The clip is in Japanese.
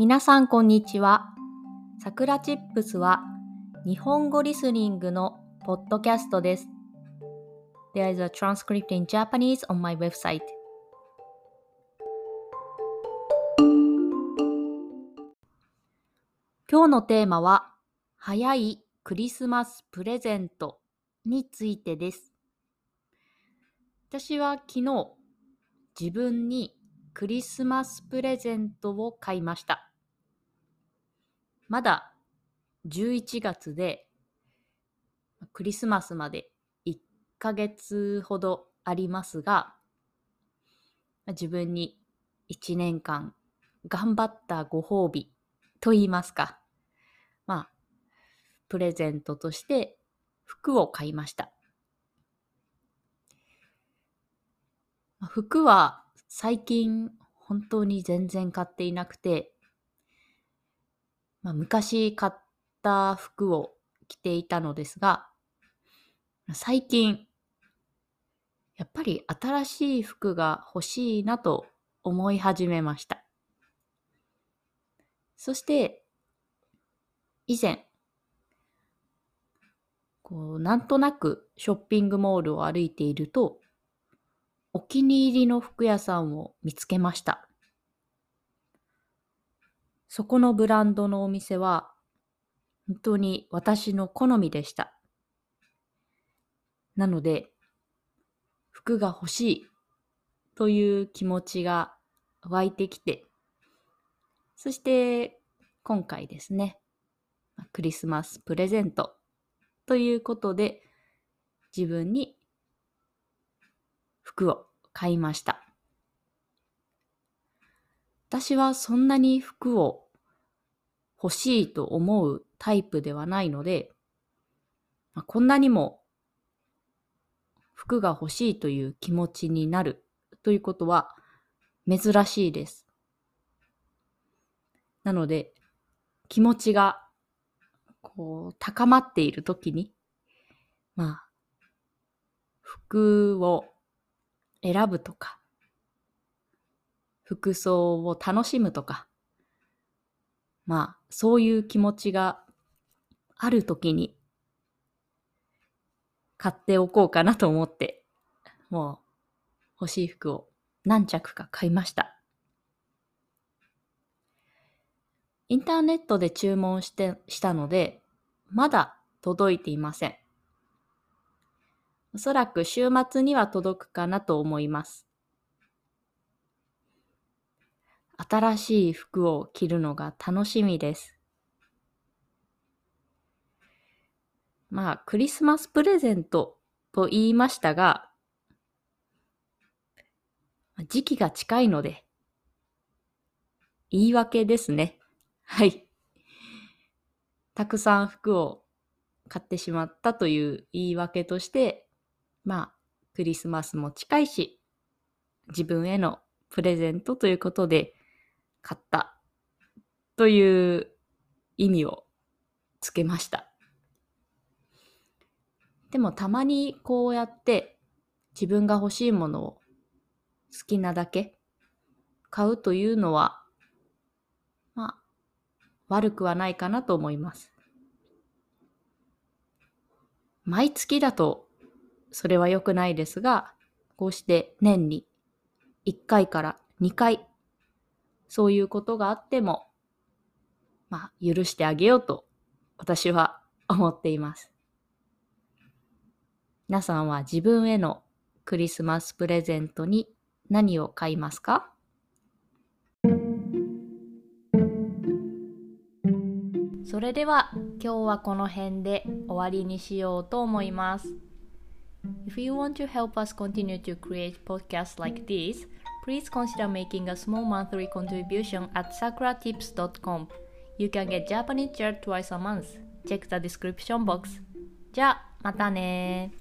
皆さんこんにちは。さくらチップスは日本語リスニングのポッドキャストです。There is a transcript in Japanese on my website. 今日のテーマは早いクリスマスプレゼントについてです。私は昨日自分にクリスマスプレゼントを買いました。まだ11月でクリスマスまで1ヶ月ほどありますが、自分に1年間頑張ったご褒美と言いますか。まあ、プレゼントとして服を買いました。服は最近本当に全然買っていなくて、まあ、昔買った服を着ていたのですが、最近、やっぱり新しい服が欲しいなと思い始めました。そして、以前、こう、なんとなくショッピングモールを歩いていると、お気に入りの服屋さんを見つけました。そこのブランドのお店は本当に私の好みでした。なので、服が欲しいという気持ちが湧いてきて、そして今回ですね、クリスマスプレゼントということで自分に服を買いました。私はそんなに服を欲しいと思うタイプではないので、まあ、こんなにも服が欲しいという気持ちになるということは珍しいです。なので、気持ちがこう高まっている時に、まあ、服を選ぶとか、服装を楽しむとか、まあ、そういう気持ちがある時に買っておこうかなと思って、もう欲しい服を何着か買いました。インターネットで注文して、したので、まだ届いていません。おそらく週末には届くかなと思います。新しい服を着るのが楽しみです。まあ、クリスマスプレゼントと言いましたが、時期が近いので、言い訳ですね。はい。たくさん服を買ってしまったという言い訳として、まあ、クリスマスも近いし、自分へのプレゼントということで買ったという意味をつけました。でもたまにこうやって自分が欲しいものを好きなだけ買うというのは、まあ、悪くはないかなと思います。毎月だとそれは良くないですが、こうして年に1回から2回、そういうことがあっても、まあ、許してあげようと私は思っています。皆さんは自分へのクリスマスプレゼントに何を買いますか？それでは今日はこの辺で終わりにしようと思います。If you want to help us continue to create podcasts like this, please consider making a small monthly contribution at sakuratips.com. You can get Japanese chair twice a month. Check the description box. じゃあ、またね